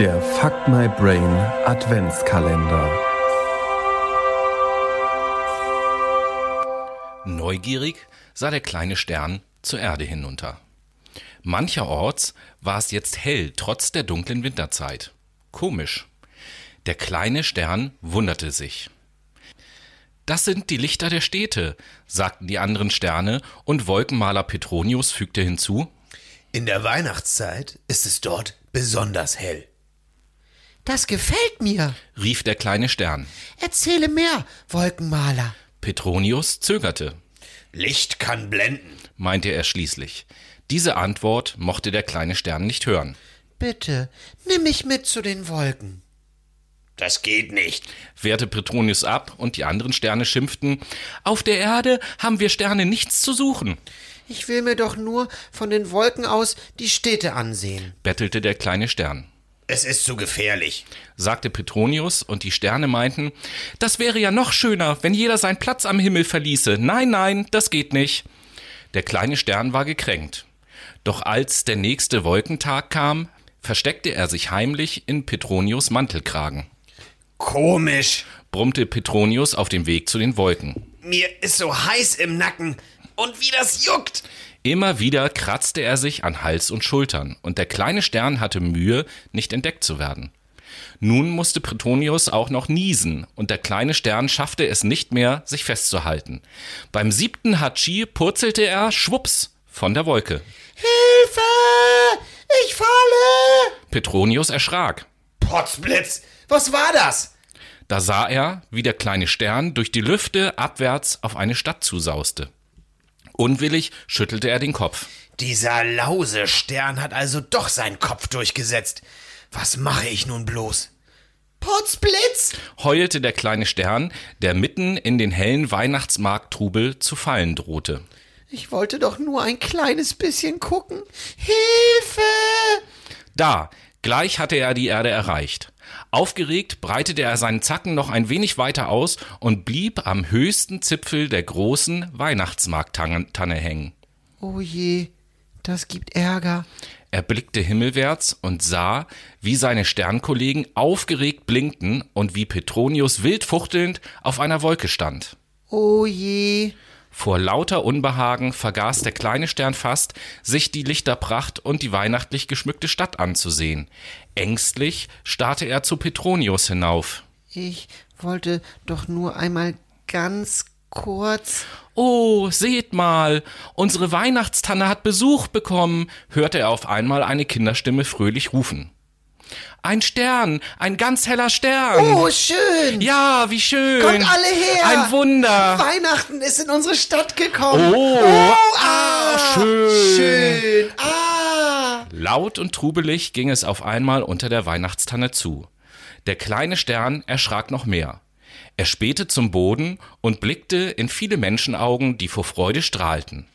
Der Fuck My Brain Adventskalender. Neugierig sah der kleine Stern zur Erde hinunter. Mancherorts war es jetzt hell, trotz der dunklen Winterzeit. Komisch. Der kleine Stern wunderte sich. Das sind die Lichter der Städte, sagten die anderen Sterne, und Wolkenmaler Petronius fügte hinzu In der Weihnachtszeit ist es dort besonders hell. Das gefällt mir. rief der kleine Stern. Erzähle mehr, Wolkenmaler. Petronius zögerte, Licht kann blenden. meinte er schließlich. Diese Antwort mochte der kleine Stern nicht hören. Bitte, nimm mich mit zu den Wolken. Das geht nicht. wehrte Petronius ab, und die anderen Sterne schimpften Auf der Erde haben wir Sterne nichts zu suchen, Ich will mir doch nur von den Wolken aus die Städte ansehen. bettelte der kleine Stern. Es ist zu gefährlich. sagte Petronius, und die Sterne meinten, das wäre ja noch schöner, wenn jeder seinen Platz am Himmel verließe. Nein, nein, das geht nicht. Der kleine Stern war gekränkt. Doch als der nächste Wolkentag kam, versteckte er sich heimlich in Petronius Mantelkragen. Komisch. brummte Petronius auf dem Weg zu den Wolken. Mir ist so heiß im Nacken. Und wie das juckt. Immer wieder kratzte er sich an Hals und Schultern, und der kleine Stern hatte Mühe, nicht entdeckt zu werden. Nun musste Petronius auch noch niesen, und der kleine Stern schaffte es nicht mehr, sich festzuhalten. Beim siebten Hatschi purzelte er, schwups, von der Wolke. Hilfe! Ich falle! Petronius erschrak. Potzblitz. Was war das? Da sah er, wie der kleine Stern durch die Lüfte abwärts auf eine Stadt zusauste. Unwillig schüttelte er den Kopf. Dieser lause Stern hat also doch seinen Kopf durchgesetzt. Was mache ich nun bloß? Potzblitz! heulte der kleine Stern, der mitten in den hellen Weihnachtsmarkttrubel zu fallen drohte. Ich wollte doch nur ein kleines bisschen gucken. Hilfe! Da, gleich hatte er die Erde erreicht. Aufgeregt breitete er seinen Zacken noch ein wenig weiter aus und blieb am höchsten Zipfel der großen Weihnachtsmarkttanne hängen. Oh je, das gibt Ärger. Er blickte himmelwärts und sah, wie seine Sternkollegen aufgeregt blinkten und wie Petronius wild fuchtelnd auf einer Wolke stand. Oh je. Vor lauter Unbehagen vergaß der kleine Stern fast, sich die Lichterpracht und die weihnachtlich geschmückte Stadt anzusehen. Ängstlich starrte er zu Petronius hinauf. Ich wollte doch nur einmal ganz kurz. Oh, seht mal, unsere Weihnachtstanne hat Besuch bekommen, hörte er auf einmal eine Kinderstimme fröhlich rufen. Ein Stern, ein ganz heller Stern. Oh, schön! Ja, wie schön. Kommt alle her! Ein Wunder. Weihnachten ist in unsere Stadt gekommen. Oh, ah, schön. schön. Ah. Laut und trubelig ging es auf einmal unter der Weihnachtstanne zu. Der kleine Stern erschrak noch mehr. Er spähte zum Boden und blickte in viele Menschenaugen, die vor Freude strahlten.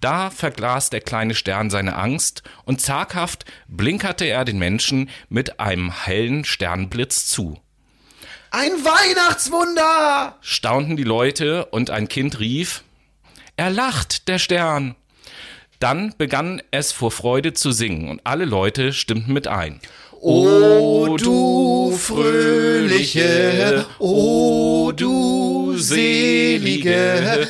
Da verglas der kleine Stern seine Angst und zaghaft blinkerte er den Menschen mit einem hellen Sternblitz zu. Ein Weihnachtswunder! Staunten die Leute und ein Kind rief, er lacht, der Stern. Dann begann es vor Freude zu singen und alle Leute stimmten mit ein. O du fröhliche, o du selige,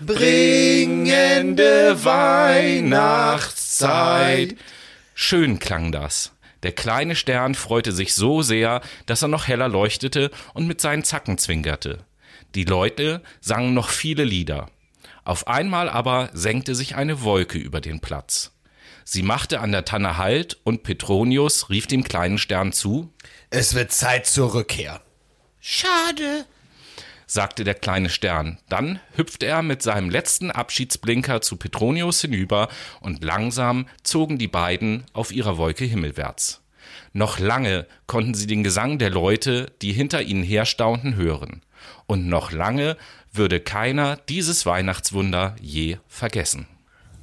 Bringende Weihnachtszeit. Schön klang das. Der kleine Stern freute sich so sehr, dass er noch heller leuchtete und mit seinen Zacken zwinkerte. Die Leute sangen noch viele Lieder. Auf einmal aber senkte sich eine Wolke über den Platz. Sie machte an der Tanne Halt und Petronius rief dem kleinen Stern zu, Es wird Zeit zur Rückkehr. Schade. Sagte der kleine Stern. Dann hüpfte er mit seinem letzten Abschiedsblinker zu Petronius hinüber und langsam zogen die beiden auf ihrer Wolke himmelwärts. Noch lange konnten sie den Gesang der Leute, die hinter ihnen herstaunten, hören. Und noch lange würde keiner dieses Weihnachtswunder je vergessen.